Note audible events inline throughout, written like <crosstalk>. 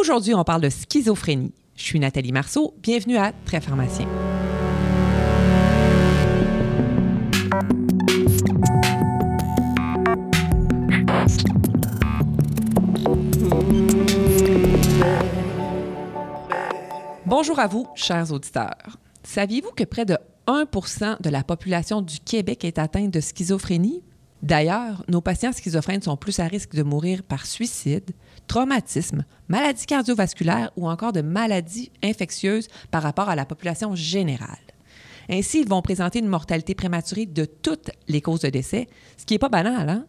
Aujourd'hui, on parle de schizophrénie. Je suis Nathalie Marceau. Bienvenue à Très Pharmacien. Bonjour à vous, chers auditeurs. Saviez-vous que près de 1% de la population du Québec est atteinte de schizophrénie? D'ailleurs, nos patients schizophrènes sont plus à risque de mourir par suicide, traumatisme, maladie cardiovasculaire ou encore de maladies infectieuses par rapport à la population générale. Ainsi, ils vont présenter une mortalité prématurée de toutes les causes de décès, ce qui n'est pas banal, hein?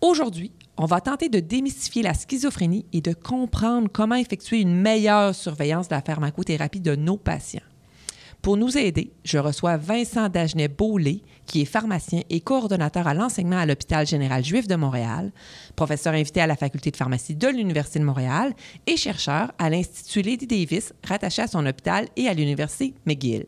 Aujourd'hui, on va tenter de démystifier la schizophrénie et de comprendre comment effectuer une meilleure surveillance de la pharmacothérapie de nos patients. Pour nous aider, je reçois Vincent Dagenet-Beaulé, qui est pharmacien et coordonnateur à l'enseignement à l'Hôpital général juif de Montréal, professeur invité à la Faculté de pharmacie de l'Université de Montréal et chercheur à l'Institut Lady Davis, rattaché à son hôpital et à l'Université McGill.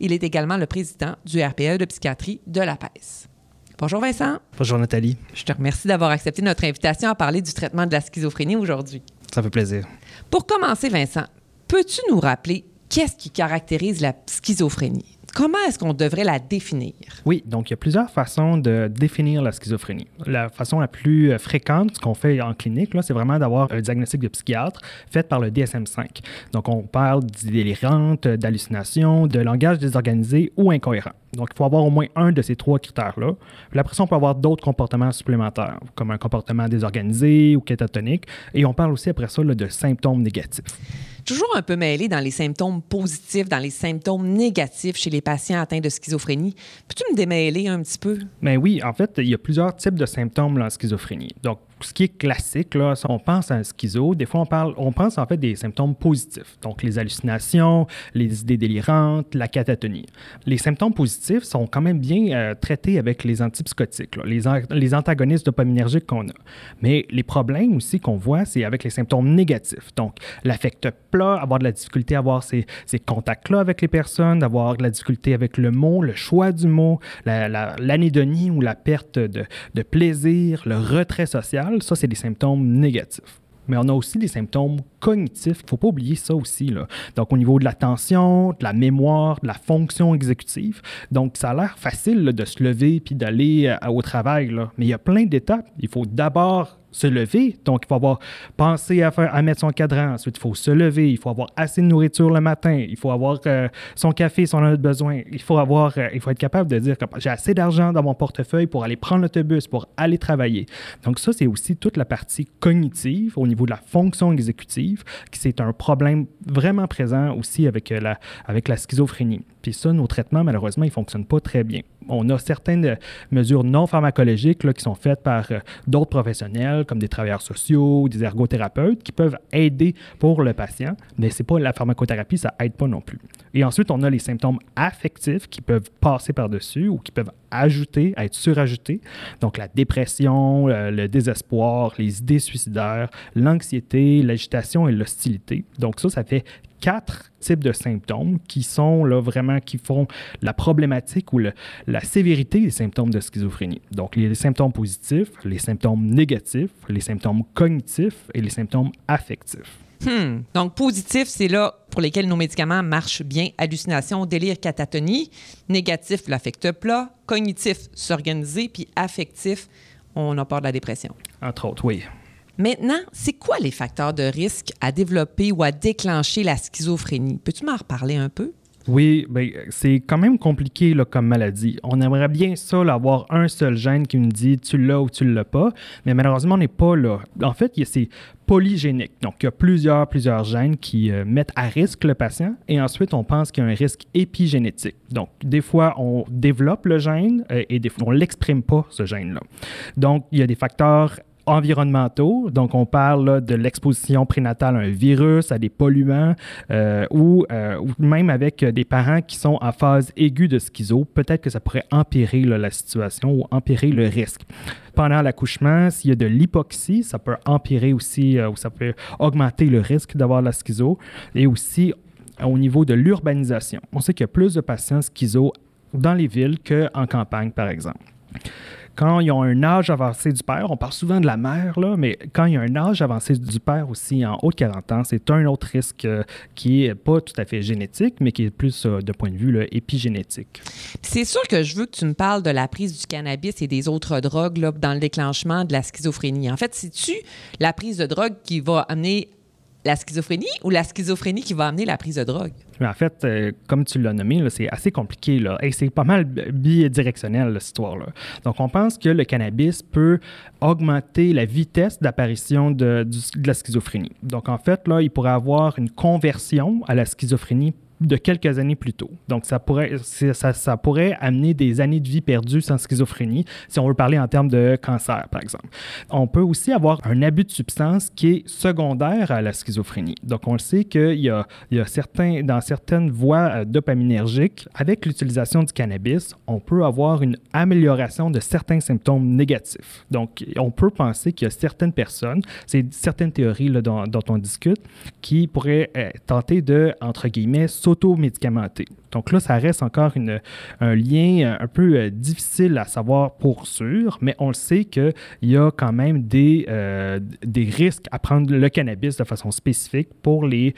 Il est également le président du RPE de psychiatrie de la PES. Bonjour Vincent. Bonjour Nathalie. Je te remercie d'avoir accepté notre invitation à parler du traitement de la schizophrénie aujourd'hui. Ça fait plaisir. Pour commencer, Vincent, peux-tu nous rappeler qu'est-ce qui caractérise la schizophrénie? Comment est-ce qu'on devrait la définir? Oui, donc il y a plusieurs façons de définir la schizophrénie. La façon la plus euh, fréquente, ce qu'on fait en clinique, c'est vraiment d'avoir un diagnostic de psychiatre fait par le DSM-5. Donc on parle d'idées délirantes, d'hallucinations, de langage désorganisé ou incohérent. Donc, il faut avoir au moins un de ces trois critères-là. Puis après ça, on peut avoir d'autres comportements supplémentaires, comme un comportement désorganisé ou catatonique. Et on parle aussi après ça de symptômes négatifs toujours un peu mêlé dans les symptômes positifs, dans les symptômes négatifs chez les patients atteints de schizophrénie. Peux-tu me démêler un petit peu? Ben oui, en fait, il y a plusieurs types de symptômes en schizophrénie. Donc, ce qui est classique, là, on pense à un schizo, des fois on, parle, on pense en fait des symptômes positifs, donc les hallucinations, les idées délirantes, la catatonie. Les symptômes positifs sont quand même bien euh, traités avec les antipsychotiques, les, les antagonistes dopaminergiques qu'on a. Mais les problèmes aussi qu'on voit, c'est avec les symptômes négatifs, donc l'affect plat, avoir de la difficulté à avoir ces, ces contacts-là avec les personnes, d'avoir de la difficulté avec le mot, le choix du mot, l'anédonie ou la perte de, de plaisir, le retrait social ça, c'est des symptômes négatifs. Mais on a aussi des symptômes cognitifs. Il ne faut pas oublier ça aussi. Là. Donc, au niveau de l'attention, de la mémoire, de la fonction exécutive. Donc, ça a l'air facile de se lever puis d'aller euh, au travail. Là. Mais il y a plein d'étapes. Il faut d'abord se lever. Donc, il faut avoir pensé à, faire, à mettre son cadran. Ensuite, il faut se lever. Il faut avoir assez de nourriture le matin. Il faut avoir euh, son café si on en a besoin. Il faut, avoir, euh, il faut être capable de dire que j'ai assez d'argent dans mon portefeuille pour aller prendre l'autobus, pour aller travailler. Donc, ça, c'est aussi toute la partie cognitive au niveau de la fonction exécutive, qui c'est un problème vraiment présent aussi avec, euh, la, avec la schizophrénie. Puis ça, nos traitements, malheureusement, ils ne fonctionnent pas très bien. On a certaines mesures non pharmacologiques qui sont faites par d'autres professionnels comme des travailleurs sociaux, des ergothérapeutes, qui peuvent aider pour le patient, mais c'est pas la pharmacothérapie, ça aide pas non plus. Et ensuite, on a les symptômes affectifs qui peuvent passer par-dessus ou qui peuvent ajouter, être surajoutés. Donc, la dépression, euh, le désespoir, les idées suicidaires, l'anxiété, l'agitation et l'hostilité. Donc, ça, ça fait quatre types de symptômes qui sont là vraiment qui font la problématique ou la sévérité des symptômes de schizophrénie. Donc les symptômes positifs, les symptômes négatifs, les symptômes cognitifs et les symptômes affectifs. Hmm. Donc, positif, c'est là pour lesquels nos médicaments marchent bien. Hallucination, délire, catatonie. Négatif, l'affect plat. Cognitif, s'organiser. Puis affectif, on a peur de la dépression. Entre autres, oui. Maintenant, c'est quoi les facteurs de risque à développer ou à déclencher la schizophrénie? Peux-tu m'en reparler un peu? Oui, ben, c'est quand même compliqué là, comme maladie. On aimerait bien ça, avoir un seul gène qui nous dit tu l'as ou tu ne l'as pas, mais malheureusement, on n'est pas là. En fait, c'est polygénique. Donc, il y a plusieurs, plusieurs gènes qui euh, mettent à risque le patient et ensuite, on pense qu'il y a un risque épigénétique. Donc, des fois, on développe le gène euh, et des fois, on ne l'exprime pas, ce gène-là. Donc, il y a des facteurs environnementaux. Donc, on parle de l'exposition prénatale à un virus, à des polluants, euh, ou, euh, ou, même avec des parents qui sont en phase aiguë de schizo. Peut-être que ça pourrait empirer la situation ou empirer le risque. Pendant l'accouchement, s'il y a de l'hypoxie, ça peut empirer aussi, euh, ou ça peut augmenter le risque d'avoir la schizo. Et aussi, au niveau de l'urbanisation, on sait qu'il y a plus de patients schizo dans les villes qu'en campagne, par exemple. Quand ils ont un âge avancé du père, on parle souvent de la mère, mais quand il y a un âge avancé du père aussi en haut de 40 ans, c'est un autre risque euh, qui est pas tout à fait génétique, mais qui est plus de point de vue épigénétique. C'est sûr que je veux que tu me parles de la prise du cannabis et des autres drogues dans le déclenchement de la schizophrénie. En fait, c'est-tu la prise de drogue qui va amener la schizophrénie ou la schizophrénie qui va amener la prise de drogue? Mais en fait, euh, comme tu l'as nommé, c'est assez compliqué là, et c'est pas mal bidirectionnel, cette histoire-là. Donc, on pense que le cannabis peut augmenter la vitesse d'apparition de, la schizophrénie. Donc, en fait, là, il pourrait avoir une conversion à la schizophrénie de quelques années plus tôt. Donc, ça pourrait, amener des années de vie perdues sans schizophrénie, si on veut parler en termes de cancer, par exemple. On peut aussi avoir un abus de substance qui est secondaire à la schizophrénie. Donc, on le sait qu'il y a, certains, dans certaines voies euh, dopaminergiques, avec l'utilisation du cannabis, on peut avoir une amélioration de certains symptômes négatifs. Donc, on peut penser qu'il y a certaines personnes, c'est certaines théories dont, on discute, qui pourraient euh, tenter de, entre guillemets, s'auto-médicamenter. Donc là, ça reste encore un lien euh, un peu euh, difficile à savoir pour sûr, mais on le sait qu'il y a quand même des, euh, des risques à prendre le cannabis de façon spécifique pour les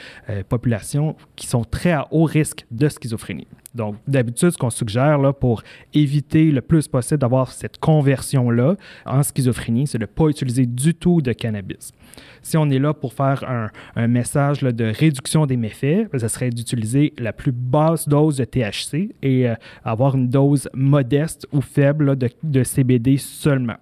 populations qui sont très à haut risque de schizophrénie. Donc, d'habitude, ce qu'on suggère là, pour éviter le plus possible d'avoir cette conversion-là en schizophrénie, c'est de ne pas utiliser du tout de cannabis. Si on est là pour faire un, message de réduction des méfaits, ce serait d'utiliser la plus basse dose de THC et euh, avoir une dose modeste ou faible de, de CBD seulement.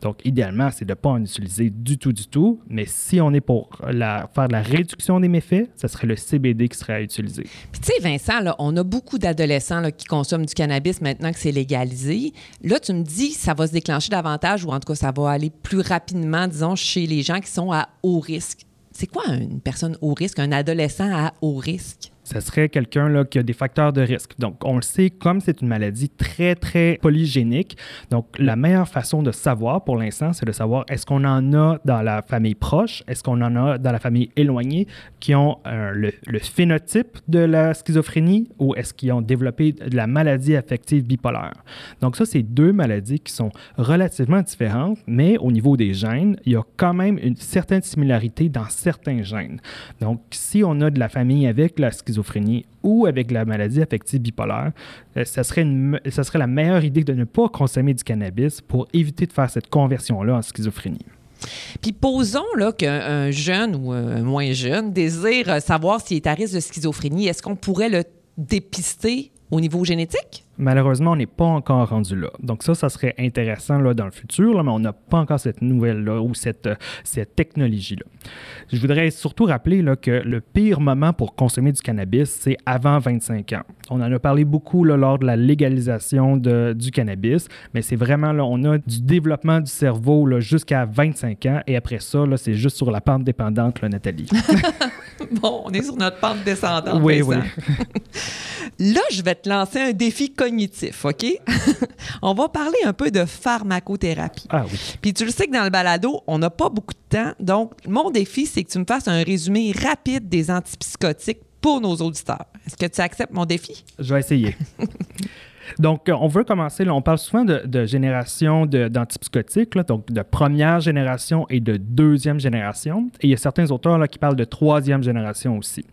Donc, idéalement, c'est de ne pas en utiliser du tout, du tout. Mais si on est pour la, faire la réduction des méfaits, ce serait le CBD qui serait à utiliser. Puis, tu sais, Vincent, on a beaucoup d'adolescents qui consomment du cannabis maintenant que c'est légalisé. Là, tu me dis ça va se déclencher davantage ou en tout cas, ça va aller plus rapidement, disons, chez les gens qui sont à haut risque. C'est quoi une personne haut risque, un adolescent à haut risque? Ce serait quelqu'un qui a des facteurs de risque. Donc, on le sait, comme c'est une maladie très, très polygénique, donc la meilleure façon de savoir pour l'instant, c'est de savoir est-ce qu'on en a dans la famille proche, est-ce qu'on en a dans la famille éloignée qui ont euh, le, le, phénotype de la schizophrénie ou est-ce qu'ils ont développé de la maladie affective bipolaire. Donc, ça, c'est deux maladies qui sont relativement différentes, mais au niveau des gènes, il y a quand même une certaine similarité dans certains gènes. Donc, si on a de la famille avec la schizophrénie, ou avec la maladie affective bipolaire, euh, ça, serait ça serait la meilleure idée de ne pas consommer du cannabis pour éviter de faire cette conversion-là en schizophrénie. Puis posons qu'un jeune ou un moins jeune désire savoir s'il est à risque de schizophrénie. Est-ce qu'on pourrait le dépister au niveau génétique? Malheureusement, on n'est pas encore rendu là. Donc ça, ça serait intéressant là, dans le futur, là, mais on n'a pas encore cette nouvelle-là ou cette, euh, cette technologie-là. Je voudrais surtout rappeler là, que le pire moment pour consommer du cannabis, c'est avant 25 ans. On en a parlé beaucoup là, lors de la légalisation de, du cannabis, mais c'est vraiment, là, on a du développement du cerveau jusqu'à 25 ans et après ça, c'est juste sur la pente dépendante, là, Nathalie. <laughs> <laughs> bon, on est sur notre pente descendante. Oui, oui. <laughs> là, je vais te lancer un défi cognitif, OK? <laughs> on va parler un peu de pharmacothérapie. Ah oui. Puis tu le sais que dans le balado, on n'a pas beaucoup de temps. Donc, mon défi, c'est que tu me fasses un résumé rapide des antipsychotiques pour nos auditeurs. Est-ce que tu acceptes mon défi? Je vais essayer. Donc, on veut commencer, on parle souvent de, génération d'antipsychotiques, donc de première génération et de deuxième génération. Et il y a certains auteurs là, qui parlent de troisième génération aussi.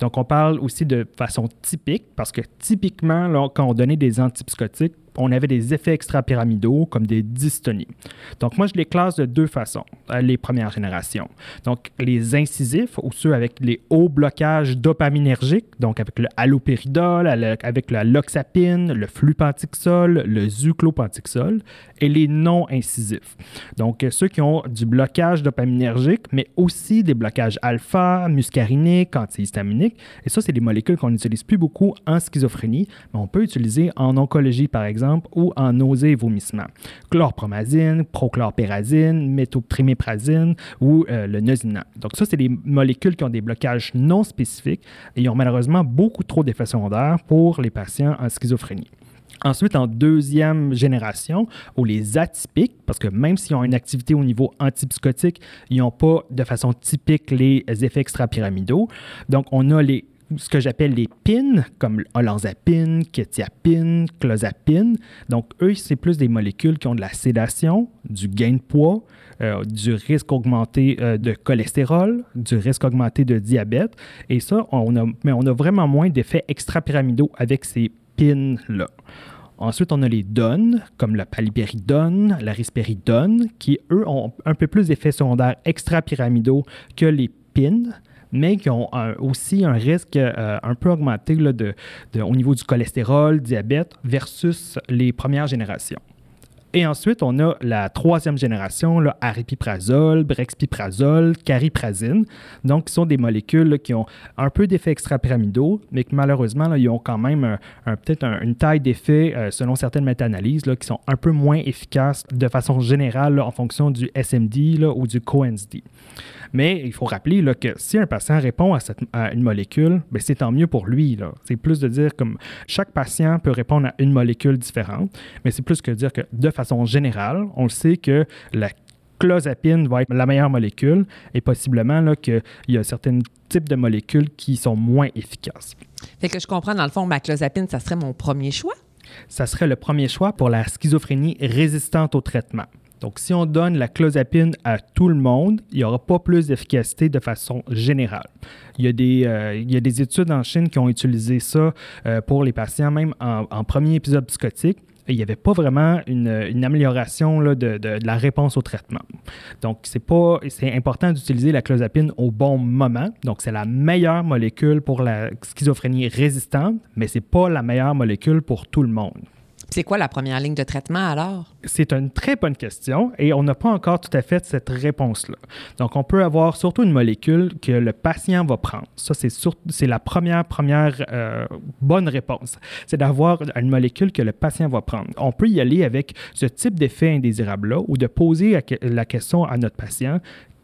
Donc, on parle aussi de façon typique, parce que typiquement, là, quand on donnait des antipsychotiques, on avait des effets extrapyramidaux comme des dystonies. Donc, moi, je les classe de deux façons, euh, les premières générations. Donc, les incisifs ou ceux avec les hauts blocages dopaminergiques, donc avec le halopéridol, avec la loxapine, le flupantixol, le zuclopantixol, et les non incisifs. Donc, ceux qui ont du blocage dopaminergique, mais aussi des blocages alpha, muscariniques, antihistaminiques. Et ça, c'est des molécules qu'on n'utilise plus beaucoup en schizophrénie, mais on peut utiliser en oncologie, par exemple ou en nausée et vomissement. Chlorpromazine, prochlorpérazine, méthopriméprazine ou euh, le nosinant. Donc ça, c'est des molécules qui ont des blocages non spécifiques et ont malheureusement beaucoup trop d'effets secondaires pour les patients en schizophrénie. Ensuite, en deuxième génération, ou les atypiques, parce que même s'ils ont une activité au niveau antipsychotique, ils n'ont pas de façon typique les effets extrapyramidaux. Donc, on a les ce que j'appelle les PIN, comme olanzapine, quetiapine, clozapine. Donc, eux, c'est plus des molécules qui ont de la sédation, du gain de poids, euh, du risque augmenté euh, de cholestérol, du risque augmenté de diabète. Et ça, on a, mais on a vraiment moins d'effets extrapyramidaux avec ces PIN-là. Ensuite, on a les DON, comme la palipéridone, la risperidone, qui, eux, ont un peu plus d'effets secondaires extrapyramidaux que les PIN mais qui ont aussi un risque euh, un peu augmenté au niveau du cholestérol, diabète, versus les premières générations. Et ensuite, on a la troisième génération, là, aripiprazole, brexpiprazole, cariprazine. Donc, qui sont des molécules qui ont un peu d'effets extrapyramidaux, mais que malheureusement, ils ont quand même peut-être une taille d'effet, euh, selon certaines méta-analyses, qui sont un peu moins efficaces de façon générale en fonction du SMD ou du CoNSD. Mais il faut rappeler là, que si un patient répond à, une molécule, ben, c'est tant mieux pour lui. C'est plus de dire comme chaque patient peut répondre à une molécule différente, mais c'est plus que dire que de façon générale, on le sait que la clozapine va être la meilleure molécule et possiblement qu'il y a certains types de molécules qui sont moins efficaces. Fait que je comprends, dans le fond, ma clozapine, ça serait mon premier choix? Ça serait le premier choix pour la schizophrénie résistante au traitement. Donc, si on donne la clozapine à tout le monde, il n'y aura pas plus d'efficacité de façon générale. Il y, a des, euh, il y a des études en Chine qui ont utilisé ça euh, pour les patients, même en, premier épisode psychotique. Il n'y avait pas vraiment une, amélioration là, de, de, la réponse au traitement. Donc, c'est pas, c'est important d'utiliser la clozapine au bon moment. Donc, c'est la meilleure molécule pour la schizophrénie résistante, mais ce n'est pas la meilleure molécule pour tout le monde. C'est quoi la première ligne de traitement alors? C'est une très bonne question et on n'a pas encore tout à fait cette réponse-là. Donc, on peut avoir surtout une molécule que le patient va prendre. Ça, c'est, la première, première euh, bonne réponse. C'est d'avoir une molécule que le patient va prendre. On peut y aller avec ce type d'effet indésirable-là ou de poser la question à notre patient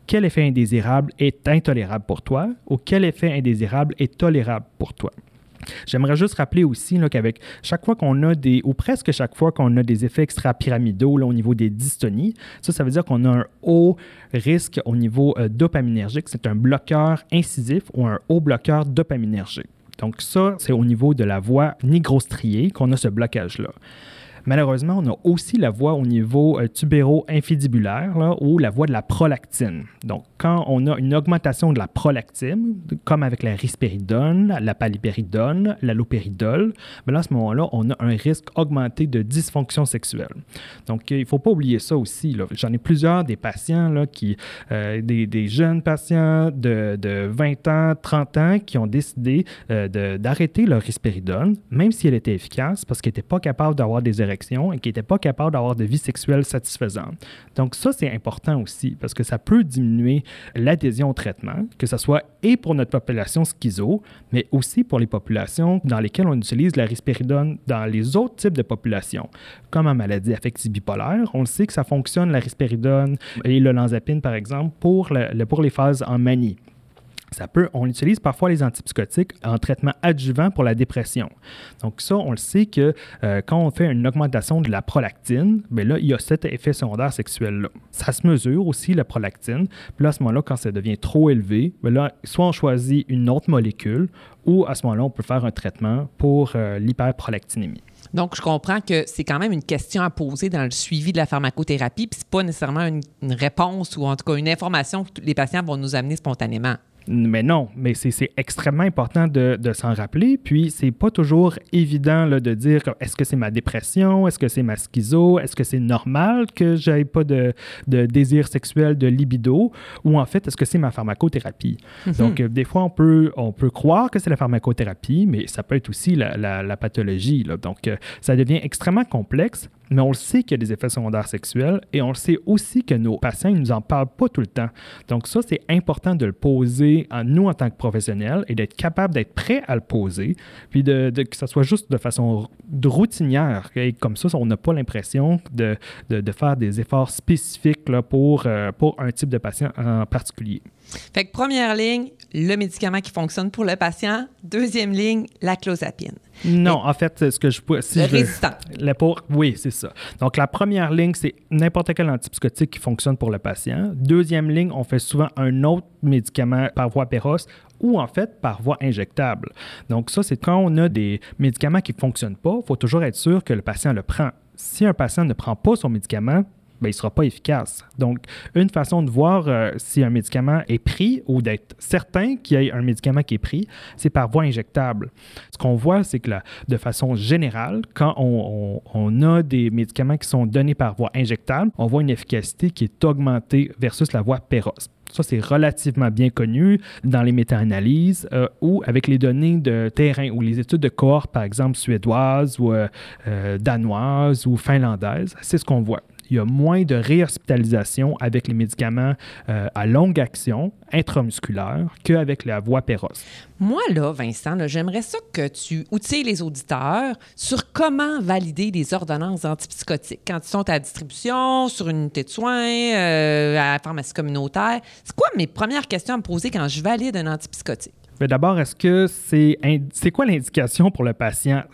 quel effet indésirable est intolérable pour toi ou quel effet indésirable est tolérable pour toi? J'aimerais juste rappeler aussi qu'avec chaque fois qu'on a des, ou presque chaque fois qu'on a des effets extra-pyramidaux au niveau des dystonies, ça, ça veut dire qu'on a un haut risque au niveau euh, dopaminergique. C'est un bloqueur incisif ou un haut bloqueur dopaminergique. Donc ça, c'est au niveau de la voie nigrostriée qu'on a ce blocage-là. Malheureusement, on a aussi la voie au niveau euh, tubéro-infidibulaire ou la voie de la prolactine. Donc, quand on a une augmentation de la prolactine, comme avec la risperidone, la palipéridone, la lopéridol, ben à ce moment-là, on a un risque augmenté de dysfonction sexuelle. Donc, il ne faut pas oublier ça aussi. J'en ai plusieurs des patients, euh, des, jeunes patients de, 20 ans, 30 ans, qui ont décidé euh, d'arrêter leur risperidone, même si elle était efficace, parce qu'ils n'étaient pas capables d'avoir des érections et qui n'étaient pas capables d'avoir de vie sexuelle satisfaisante. Donc ça, c'est important aussi parce que ça peut diminuer l'adhésion au traitement, que ce soit et pour notre population schizo, mais aussi pour les populations dans lesquelles on utilise la risperidone dans les autres types de populations, comme en maladie affective bipolaire. On sait que ça fonctionne, la risperidone et le lanzapine, par exemple, pour, pour les phases en manie. On utilise parfois les antipsychotiques en traitement adjuvant pour la dépression. Donc ça, on le sait que euh, quand on fait une augmentation de la prolactine, bien là, il y a cet effet secondaire sexuel-là. Ça se mesure aussi, la prolactine. Puis là, à ce moment-là, quand ça devient trop élevé, bien là, soit on choisit une autre molécule ou à ce moment-là, on peut faire un traitement pour euh, l'hyperprolactinémie. Donc, je comprends que c'est quand même une question à poser dans le suivi de la pharmacothérapie, puis c'est pas nécessairement une, réponse ou en tout cas une information que les patients vont nous amener spontanément. Mais non, mais c'est extrêmement important de, s'en rappeler. Puis, c'est pas toujours évident là, de dire est-ce que c'est ma dépression, est-ce que c'est ma schizo, est-ce que c'est normal que j'aie pas de, désir sexuel, de libido, ou en fait, est-ce que c'est ma pharmacothérapie? Mm-hmm. Donc, euh, des fois, on peut, on peut croire que c'est la pharmacothérapie, mais ça peut être aussi la, pathologie. Donc, euh, ça devient extrêmement complexe mais on le sait qu'il y a des effets secondaires sexuels et on le sait aussi que nos patients ne nous en parlent pas tout le temps. Donc ça, c'est important de le poser à nous en tant que professionnels et d'être capable d'être prêt à le poser, puis de, que ça soit juste de façon routinière. Et comme ça, on n'a pas l'impression de, de, faire des efforts spécifiques là, pour, euh, pour un type de patient en particulier. Fait que première ligne, le médicament qui fonctionne pour le patient. Deuxième ligne, la clozapine. Non, en fait, ce que je peux. le résistant. pour, oui, c'est ça. Donc, la première ligne, c'est n'importe quel antipsychotique qui fonctionne pour le patient. Deuxième ligne, on fait souvent un autre médicament par voie pérosse ou en fait par voie injectable. Donc, ça, c'est quand on a des médicaments qui ne fonctionnent pas, il faut toujours être sûr que le patient le prend. Si un patient ne prend pas son médicament, ben, il ne sera pas efficace. Donc, une façon de voir euh, si un médicament est pris ou d'être certain qu'il y ait un médicament qui est pris, c'est par voie injectable. Ce qu'on voit, c'est que de façon générale, quand on, a des médicaments qui sont donnés par voie injectable, on voit une efficacité qui est augmentée versus la voie pérosse. Ça, c'est relativement bien connu dans les méta-analyses euh, ou avec les données de terrain ou les études de cohorte, par exemple, suédoises ou euh, danoises ou finlandaises. C'est ce qu'on voit il y a moins de réhospitalisation avec les médicaments euh, à longue action intramusculaire qu'avec la voie pérosse. Moi, là, Vincent, j'aimerais ça que tu outilles les auditeurs sur comment valider des ordonnances antipsychotiques quand ils sont à distribution, sur une unité de soins, euh, à la pharmacie communautaire. C'est quoi mes premières questions à me poser quand je valide un antipsychotique? D'abord, est-ce que c'est quoi l'indication pour le patient?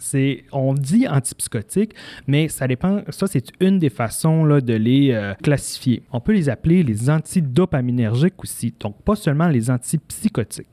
On dit antipsychotique, mais ça dépend. Ça c'est une des façons de les euh, classifier. On peut les appeler les antidopaminergiques aussi. Donc pas seulement les antipsychotiques.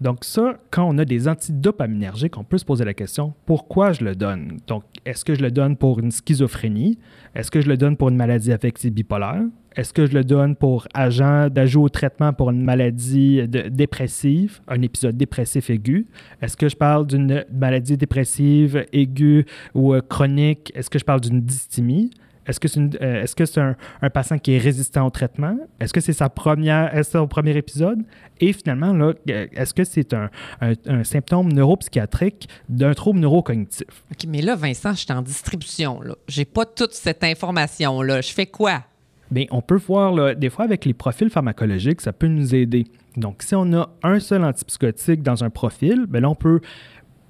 Donc ça, quand on a des antidopaminergiques, on peut se poser la question pourquoi je le donne? Donc est-ce que je le donne pour une schizophrénie? Est-ce que je le donne pour une maladie affective bipolaire? Est-ce que je le donne pour agent d'ajout au traitement pour une maladie dépressive, un épisode dépressif aigu? Est-ce que je parle d'une maladie dépressive aiguë ou euh, chronique? Est-ce que je parle d'une dysthymie? Est-ce que c'est euh, un, patient qui est résistant au traitement? Est-ce que c'est sa première, son premier épisode? Et finalement, euh, est-ce que c'est un, un, symptôme neuropsychiatrique d'un trouble neurocognitif? OK, mais là, Vincent, je suis en distribution. Je n'ai pas toute cette information-là. Je fais quoi? Bien, on peut voir, des fois, avec les profils pharmacologiques, ça peut nous aider. Donc, si on a un seul antipsychotique dans un profil, bien là, on peut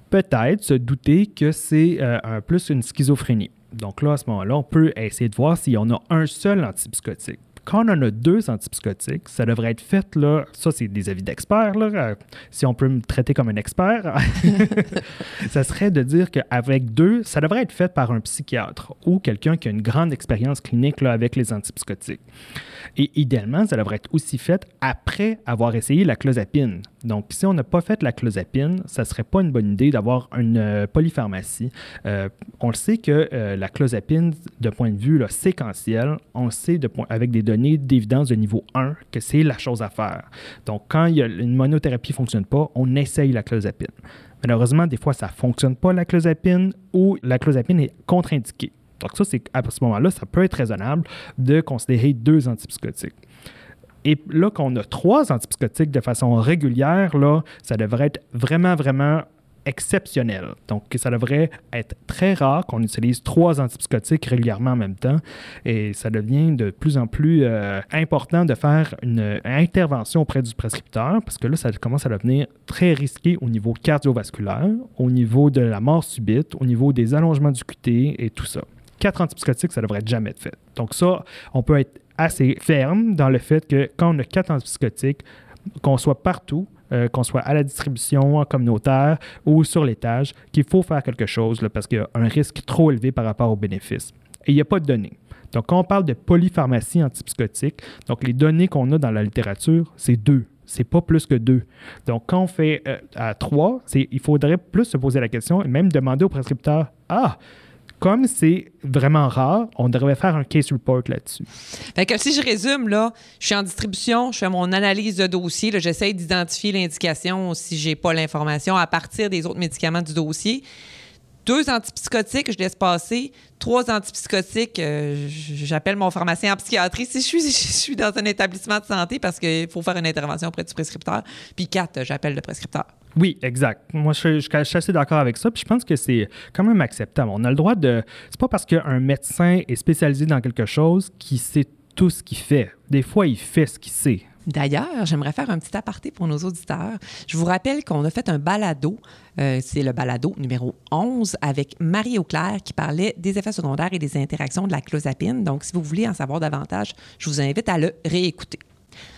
peut-être se douter que c'est euh, plus une schizophrénie. Donc là, à ce moment-là, on peut essayer de voir si on a un seul antipsychotique quand on a deux antipsychotiques, ça devrait être fait, là, ça c'est des avis d'experts, euh, si on peut me traiter comme un expert, <laughs> ça serait de dire qu'avec deux, ça devrait être fait par un psychiatre ou quelqu'un qui a une grande expérience clinique avec les antipsychotiques. Et idéalement, ça devrait être aussi fait après avoir essayé la clozapine. Donc, si on n'a pas fait la clozapine, ça ne serait pas une bonne idée d'avoir une euh, polypharmacie. Euh, on le sait que la clozapine, de point de vue séquentiel, on sait de avec des données d'évidence de niveau 1 que c'est la chose à faire. Donc, quand il y a une monothérapie ne fonctionne pas, on essaye la clozapine. Malheureusement, des fois, ça ne fonctionne pas la clozapine ou la clozapine est contre-indiquée. Donc, ça, c'est à ce moment-là, ça peut être raisonnable de considérer deux antipsychotiques. Et là, quand on a trois antipsychotiques de façon régulière, là, ça devrait être vraiment, vraiment exceptionnel. Donc, ça devrait être très rare qu'on utilise trois antipsychotiques régulièrement en même temps. Et ça devient de plus en plus euh, important de faire une intervention auprès du prescripteur parce que là, ça commence à devenir très risqué au niveau cardiovasculaire, au niveau de la mort subite, au niveau des allongements du QT et tout ça. Quatre antipsychotiques, ça devrait jamais être fait. Donc ça, on peut être assez ferme dans le fait que quand on a quatre antipsychotiques, qu'on soit partout, euh, qu'on soit à la distribution communautaire ou sur l'étage, qu'il faut faire quelque chose parce qu'il y a un risque trop élevé par rapport aux bénéfices. Et il n'y a pas de données. Donc, quand on parle de polypharmacie antipsychotique, donc les données qu'on a dans la littérature, c'est deux. C'est pas plus que deux. Donc, quand on fait euh, à trois, il faudrait plus se poser la question et même demander au prescripteur Ah, comme c'est vraiment rare, on devrait faire un case report là-dessus. Si je résume, là, je suis en distribution, je fais mon analyse de dossier, j'essaie d'identifier l'indication si j'ai pas l'information à partir des autres médicaments du dossier. Deux antipsychotiques, je laisse passer. Trois antipsychotiques, euh, j'appelle mon pharmacien en psychiatrie si <laughs> je suis, dans un établissement de santé parce qu'il faut faire une intervention auprès du prescripteur. Puis quatre, j'appelle le prescripteur. Oui, exact. Moi, je, je, suis assez d'accord avec ça. Puis je pense que c'est quand même acceptable. On a le droit de. C'est pas parce qu'un médecin est spécialisé dans quelque chose qu'il sait tout ce qu'il fait. Des fois, il fait ce qu'il sait. D'ailleurs, j'aimerais faire un petit aparté pour nos auditeurs. Je vous rappelle qu'on a fait un balado, euh, c'est le balado numéro 11 avec Marie Auclair qui parlait des effets secondaires et des interactions de la clozapine. Donc, si vous voulez en savoir davantage, je vous invite à le réécouter.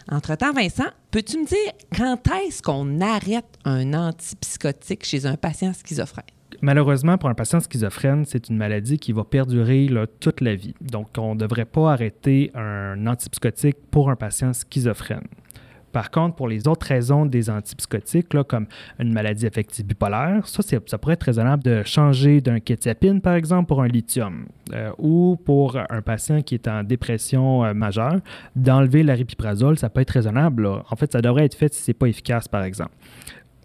Entre-temps, Vincent, peux-tu me dire quand est-ce qu'on arrête un antipsychotique chez un patient schizophrène? Malheureusement, pour un patient schizophrène, c'est une maladie qui va perdurer toute la vie. Donc, on ne devrait pas arrêter un antipsychotique pour un patient schizophrène. Par contre, pour les autres raisons des antipsychotiques, comme une maladie affective bipolaire, ça, ça pourrait être raisonnable de changer d'un kétiapine, par exemple, pour un lithium. Euh, ou pour un patient qui est en dépression euh, majeure, d'enlever l'aripiprazole, ça peut être raisonnable. En fait, ça devrait être fait si ce n'est pas efficace, par exemple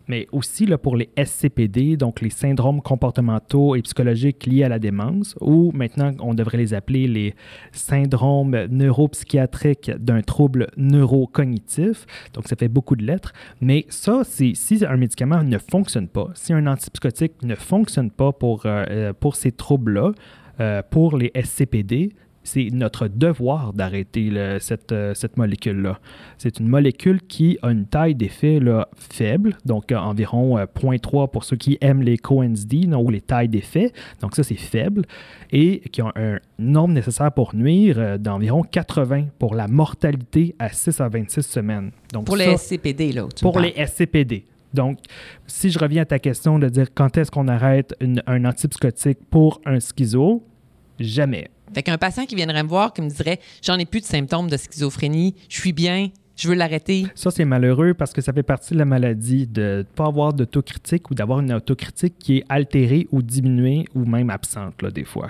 mais aussi pour les SCPD, donc les syndromes comportementaux et psychologiques liés à la démence, ou maintenant on devrait les appeler les syndromes neuropsychiatriques d'un trouble neurocognitif. Donc ça fait beaucoup de lettres, mais ça, si un médicament ne fonctionne pas, si un antipsychotique ne fonctionne pas pour, euh, euh, pour ces troubles-là, euh, pour les SCPD, c'est notre devoir d'arrêter cette, euh, cette molécule-là. C'est une molécule qui a une taille d'effet faible, donc euh, environ 0.3 euh, pour ceux qui aiment les CoNSD, ou les tailles d'effet. Donc ça, c'est faible. Et qui a un nombre nécessaire pour nuire d'environ 80 pour la mortalité à 6 à 26 semaines. Donc, pour les SCPD, là. pour les SCPD. Donc, si je reviens à ta question de dire quand est-ce qu'on arrête un antipsychotique pour un schizo, jamais. Fait qu'un patient qui viendrait me voir, qui me dirait J'en ai plus de symptômes de schizophrénie, je suis bien, je veux l'arrêter. Ça, c'est malheureux parce que ça fait partie de la maladie de ne pas avoir d'autocritique ou d'avoir une autocritique qui est altérée ou diminuée ou même absente, là, des fois.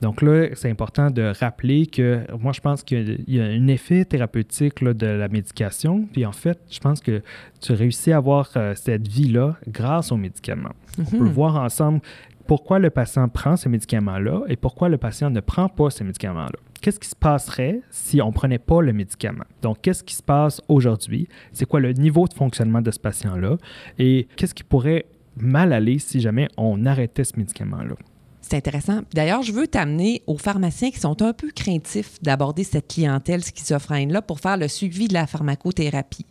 Donc là, c'est important de rappeler que moi, je pense qu'il y a un effet thérapeutique de la médication. Puis en fait, je pense que tu réussis à avoir euh, cette vie-là grâce aux médicaments. On peut mhm. voir ensemble pourquoi le patient prend ces médicaments-là et pourquoi le patient ne prend pas ces médicaments-là. Qu'est-ce qui se passerait si on ne prenait pas le médicament? Donc, qu'est-ce qui se passe aujourd'hui? C'est quoi le niveau de fonctionnement de ce patient-là? Et qu'est-ce qui pourrait mal aller si jamais on arrêtait ce médicament-là? C'est intéressant. D'ailleurs, je veux t'amener aux pharmaciens qui sont un peu craintifs d'aborder cette clientèle schizophrène-là pour faire le suivi de la pharmacothérapie.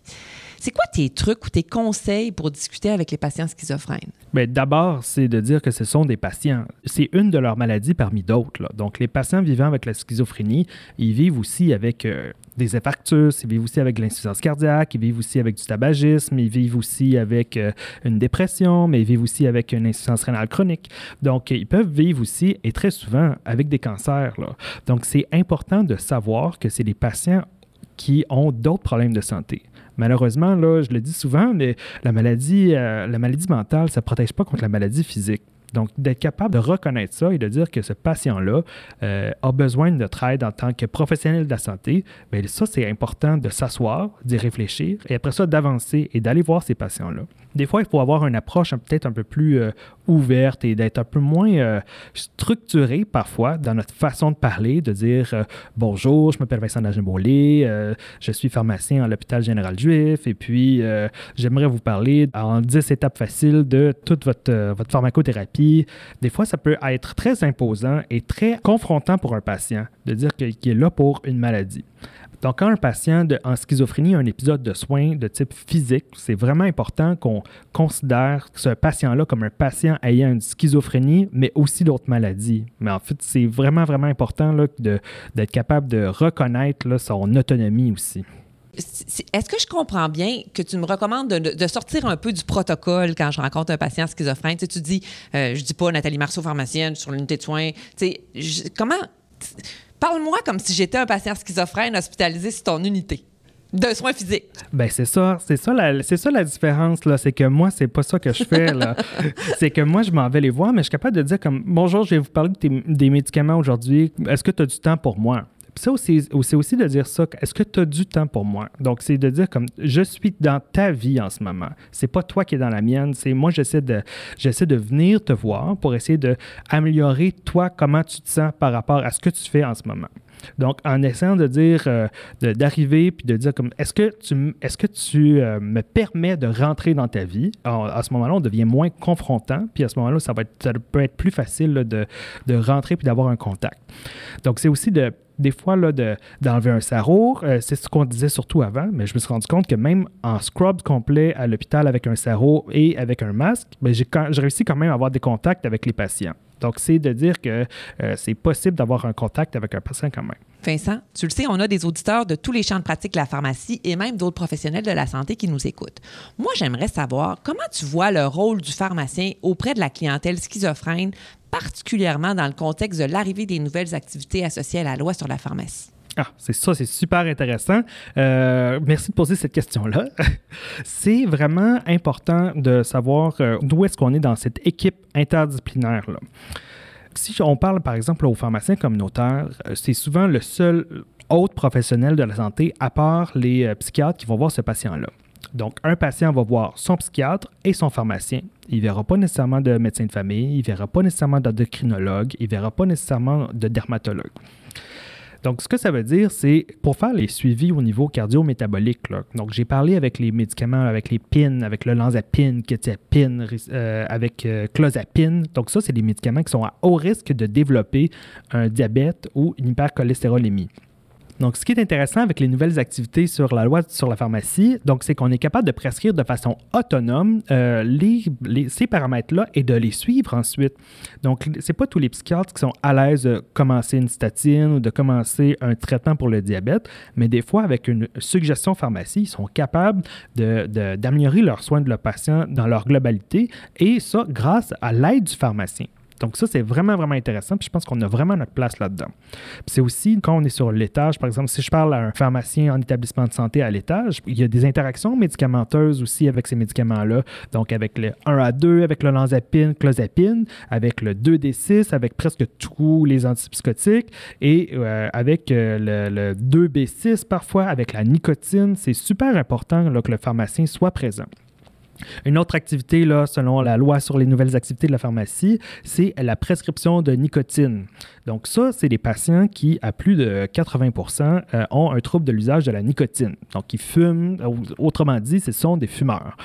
C'est quoi tes trucs ou tes conseils pour discuter avec les patients schizophrènes? Bien, d'abord, c'est de dire que ce sont des patients. C'est une de leurs maladies parmi d'autres. Donc, les patients vivant avec la schizophrénie, ils vivent aussi avec euh, des infarctus, ils vivent aussi avec l'insuffisance cardiaque, ils vivent aussi avec du tabagisme, ils vivent aussi avec euh, une dépression, mais ils vivent aussi avec une insuffisance rénale chronique. Donc, ils peuvent vivre aussi, et très souvent, avec des cancers. Donc, c'est important de savoir que c'est des patients qui ont d'autres problèmes de santé. Malheureusement, là, je le dis souvent, mais la maladie, euh, la maladie mentale, ça ne protège pas contre la maladie physique. Donc, d'être capable de reconnaître ça et de dire que ce patient-là euh, a besoin de notre aide en tant que professionnel de la santé, bien, ça, c'est important de s'asseoir, d'y réfléchir et après ça, d'avancer et d'aller voir ces patients-là. Des fois, il faut avoir une approche peut-être un peu plus euh, ouverte et d'être un peu moins euh, structuré parfois dans notre façon de parler, de dire bonjour, je m'appelle Vincent Nagimbolé, je suis pharmacien à l'hôpital général juif et puis j'aimerais vous parler en 10 étapes faciles de toute votre, votre pharmacothérapie des fois, ça peut être très imposant et très confrontant pour un patient de dire qu'il est là pour une maladie. Donc, quand un patient en schizophrénie a un épisode de soins de type physique, c'est vraiment important qu'on considère ce patient-là comme un patient ayant une schizophrénie, mais aussi d'autres maladies. Mais en fait, c'est vraiment, vraiment important d'être capable de reconnaître son autonomie aussi. Est-ce que je comprends bien que tu me recommandes de, sortir un peu du protocole quand je rencontre un patient schizophrène? Tu, tu dis, euh, je dis pas Nathalie Marceau, pharmacienne, sur l'unité de soins. Tu sais, comment. Parle-moi comme si j'étais un patient schizophrène hospitalisé sur ton unité de soins physiques. Ben c'est ça, c'est ça la, c'est ça la différence là, c'est que moi c'est pas ça que je fais là. <laughs> c'est que moi je m'en vais les voir, mais je suis capable de dire comme bonjour, je vais vous parler des médicaments aujourd'hui. Est-ce que tu as du temps pour moi c'est aussi de dire ça. Est-ce que tu as du temps pour moi? Donc, c'est de dire comme je suis dans ta vie en ce moment. C'est pas toi qui es dans la mienne. C'est moi, j'essaie de, j'essaie de venir te voir pour essayer d'améliorer toi, comment tu te sens par rapport à ce que tu fais en ce moment. Donc, en essayant de dire, euh, d'arriver puis de dire comme, est-ce que tu, est-ce que tu euh, me permets de rentrer dans ta vie? à ce moment-là, on devient moins confrontant, puis à ce moment-là, ça, va être, peut être plus facile de, de rentrer puis d'avoir un contact. Donc, c'est aussi de des fois là, d'enlever un sarrau. Euh, c'est ce qu'on disait surtout avant, mais je me suis rendu compte que même en scrub complet à l'hôpital avec un sarrau et avec un masque, ben, j'ai réussi quand même à avoir des contacts avec les patients. Donc, c'est de dire que euh, c'est possible d'avoir un contact avec un patient quand même. Vincent, tu le sais, on a des auditeurs de tous les champs de pratique de la pharmacie et même d'autres professionnels de la santé qui nous écoutent. Moi, j'aimerais savoir comment tu vois le rôle du pharmacien auprès de la clientèle schizophrène, particulièrement dans le contexte de l'arrivée des nouvelles activités associées à la loi sur la pharmacie? Ah, c'est ça, c'est super intéressant. Euh, merci de poser cette question-là. <laughs> c'est vraiment important de savoir euh, d'où est-ce qu'on est dans cette équipe interdisciplinaire-là. Si on parle, par exemple, aux pharmaciens communautaires, euh, c'est souvent le seul autre professionnel de la santé, à part les psychiatres, qui vont voir ce patient-là. Donc, un patient va voir son psychiatre et son pharmacien. Il ne verra pas nécessairement de médecin de famille, il ne verra pas nécessairement d'endocrinologue, il ne verra pas nécessairement de dermatologue. Donc, ce que ça veut dire, c'est pour faire les suivis au niveau cardio-métabolique. Donc, j'ai parlé avec les médicaments, avec les PIN, avec le lanzapine, kétiapine, euh, avec euh, clozapine. Donc, ça, c'est des médicaments qui sont à haut risque de développer un diabète ou une hypercholestérolémie. Donc, ce qui est intéressant avec les nouvelles activités sur la loi sur la pharmacie, donc, c'est qu'on est capable de prescrire de façon autonome euh, ces paramètres-là et de les suivre ensuite. Donc, c'est pas tous les psychiatres qui sont à l'aise de commencer une statine ou de commencer un traitement pour le diabète, mais des fois, avec une suggestion pharmacie, ils sont capables d'améliorer leurs soins de le patient dans leur globalité et ça grâce à l'aide du pharmacien. Donc ça, c'est vraiment, vraiment intéressant. Puis je pense qu'on a vraiment notre place là-dedans. c'est aussi quand on est sur l'étage, par exemple, si je parle à un pharmacien en établissement de santé à l'étage, il y a des interactions médicamenteuses aussi avec ces médicaments-là. Donc avec le 1 à 2, avec le lanzapine, clozapine, avec le 2D6, avec presque tous les antipsychotiques et euh, avec euh, le, le 2B6 parfois, avec la nicotine. C'est super important là, que le pharmacien soit présent. Une autre activité, là, selon la loi sur les nouvelles activités de la pharmacie, c'est la prescription de nicotine. Donc ça, c'est des patients qui, à plus de 80% euh, ont un trouble de l'usage de la nicotine. Donc ils fument, autrement dit, ce sont des fumeurs.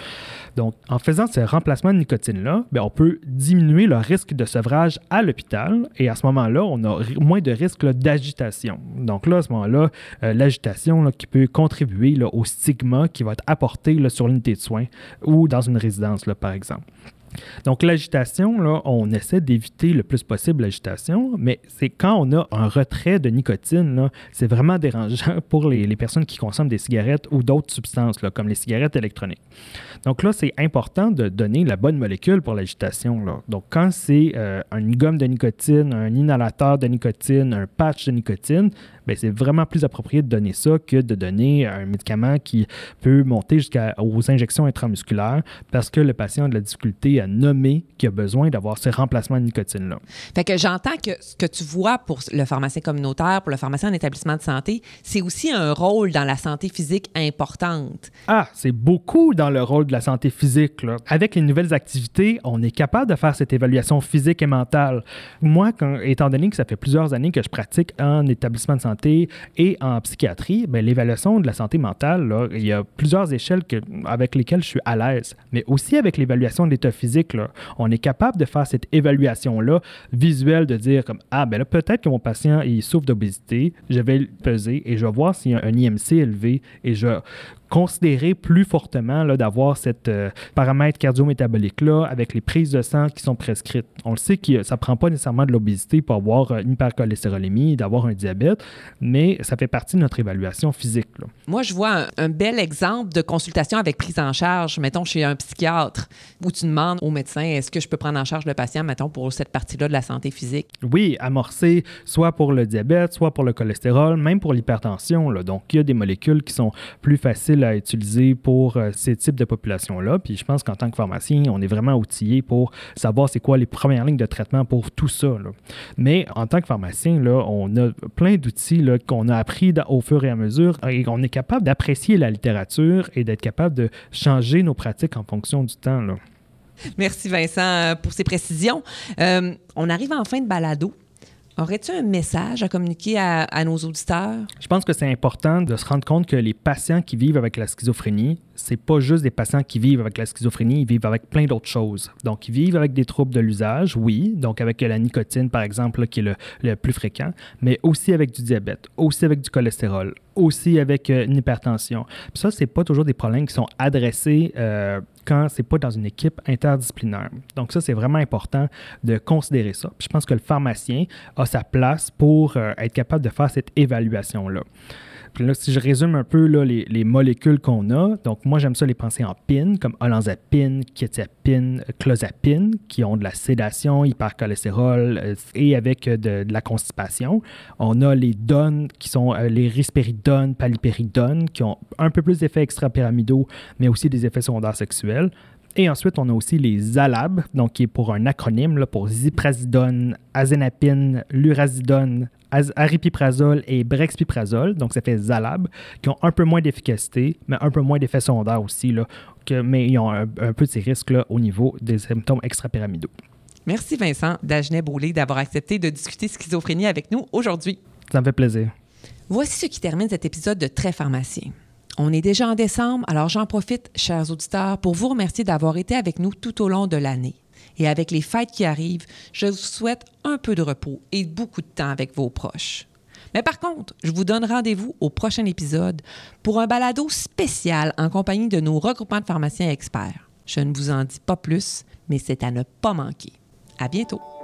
Donc en faisant ce remplacement de nicotine-là, ben, on peut diminuer le risque de sevrage à l'hôpital et à ce moment-là, on a moins de risque d'agitation. Donc là, à ce moment-là, euh, l'agitation qui peut contribuer au stigma qui va être apporté sur l'unité de soins ou dans une résidence, par exemple. Donc, l'agitation, on essaie d'éviter le plus possible l'agitation, mais c'est quand on a un retrait de nicotine, c'est vraiment dérangeant pour les, personnes qui consomment des cigarettes ou d'autres substances, comme les cigarettes électroniques. Donc là, c'est important de donner la bonne molécule pour l'agitation. Donc, quand c'est euh, une gomme de nicotine, un inhalateur de nicotine, un patch de nicotine, c'est vraiment plus approprié de donner ça que de donner un médicament qui peut monter jusqu'aux injections intramusculaires parce que le patient a de la difficulté à nommer qu'il a besoin d'avoir ce remplacement de nicotine-là. Fait que j'entends que ce que tu vois pour le pharmacien communautaire, pour le pharmacien en établissement de santé, c'est aussi un rôle dans la santé physique importante. Ah, c'est beaucoup dans le rôle de la santé physique. Là. Avec les nouvelles activités, on est capable de faire cette évaluation physique et mentale. Moi, quand, étant donné que ça fait plusieurs années que je pratique en établissement de santé, et en psychiatrie, ben, l'évaluation de la santé mentale, il y a plusieurs échelles avec lesquelles je suis à l'aise. Mais aussi avec l'évaluation de l'état physique, là, on est capable de faire cette évaluation-là visuelle, de dire comme Ah, ben là, peut-être que mon patient il souffre d'obésité, je vais le peser et je vais voir s'il y a un IMC élevé et je considérer plus fortement d'avoir cette euh, paramètre cardio-métabolique-là avec les prises de sang qui sont prescrites. On le sait que ça ne prend pas nécessairement de l'obésité pour avoir une hypercholestérolémie, d'avoir un diabète, mais ça fait partie de notre évaluation physique. Moi, je vois un, bel exemple de consultation avec prise en charge, mettons, chez un psychiatre, où tu demandes au médecin est-ce que je peux prendre en charge le patient, mettons, pour cette partie-là de la santé physique? Oui, amorcer soit pour le diabète, soit pour le cholestérol, même pour l'hypertension. Donc, il y a des molécules qui sont plus faciles à utiliser pour euh, ces types de populations-là. Puis je pense qu'en tant que pharmacien, on est vraiment outillé pour savoir c'est quoi les premières lignes de traitement pour tout ça. Mais en tant que pharmacien, là, on a plein d'outils qu'on a appris au fur et à mesure et on est capable d'apprécier la littérature et d'être capable de changer nos pratiques en fonction du temps. Merci Vincent euh, pour ces précisions. Euh, on arrive en fin de balado. Aurais-tu un message à communiquer à, nos auditeurs? Je pense que c'est important de se rendre compte que les patients qui vivent avec la schizophrénie, c'est pas juste des patients qui vivent avec la schizophrénie, ils vivent avec plein d'autres choses. Donc, ils vivent avec des troubles de l'usage, oui, donc avec la nicotine, par exemple, qui est le, le plus fréquent, mais aussi avec du diabète, aussi avec du cholestérol, aussi avec euh, une hypertension. Puis ça, c'est pas toujours des problèmes qui sont adressés euh, quand c'est pas dans une équipe interdisciplinaire. Donc ça, c'est vraiment important de considérer ça. Je pense que le pharmacien a sa place pour euh, être capable de faire cette évaluation-là si je résume un peu les, molécules qu'on a, donc moi j'aime ça les penser en PIN, comme olanzapine, quetiapine, clozapine, qui ont de la sédation, hypercholestérol euh, et avec euh, de, la constipation. On a les dones qui sont euh, les rispéridones, palipéridones, qui ont un peu plus d'effets extrapyramidaux, mais aussi des effets secondaires sexuels. Et ensuite, on a aussi les ALAB, donc qui est pour un acronyme pour ziprasidone, azénapine, lurazidone, aripiprazole et brexpiprazole, donc ça fait ZALAB, qui ont un peu moins d'efficacité, mais un peu moins d'effets secondaires aussi, là, que, mais ils ont un, peu de ces risques là, au niveau des symptômes extrapyramidaux. Merci Vincent Dagenet Boulay d'avoir accepté de discuter schizophrénie avec nous aujourd'hui. Ça me fait plaisir. Voici ce qui termine cet épisode de Très pharmacien. On est déjà en décembre, alors j'en profite, chers auditeurs, pour vous remercier d'avoir été avec nous tout au long de l'année. Et avec les fêtes qui arrivent, je vous souhaite un peu de repos et beaucoup de temps avec vos proches. Mais par contre, je vous donne rendez-vous au prochain épisode pour un balado spécial en compagnie de nos regroupements de pharmaciens experts. Je ne vous en dis pas plus, mais c'est à ne pas manquer. À bientôt!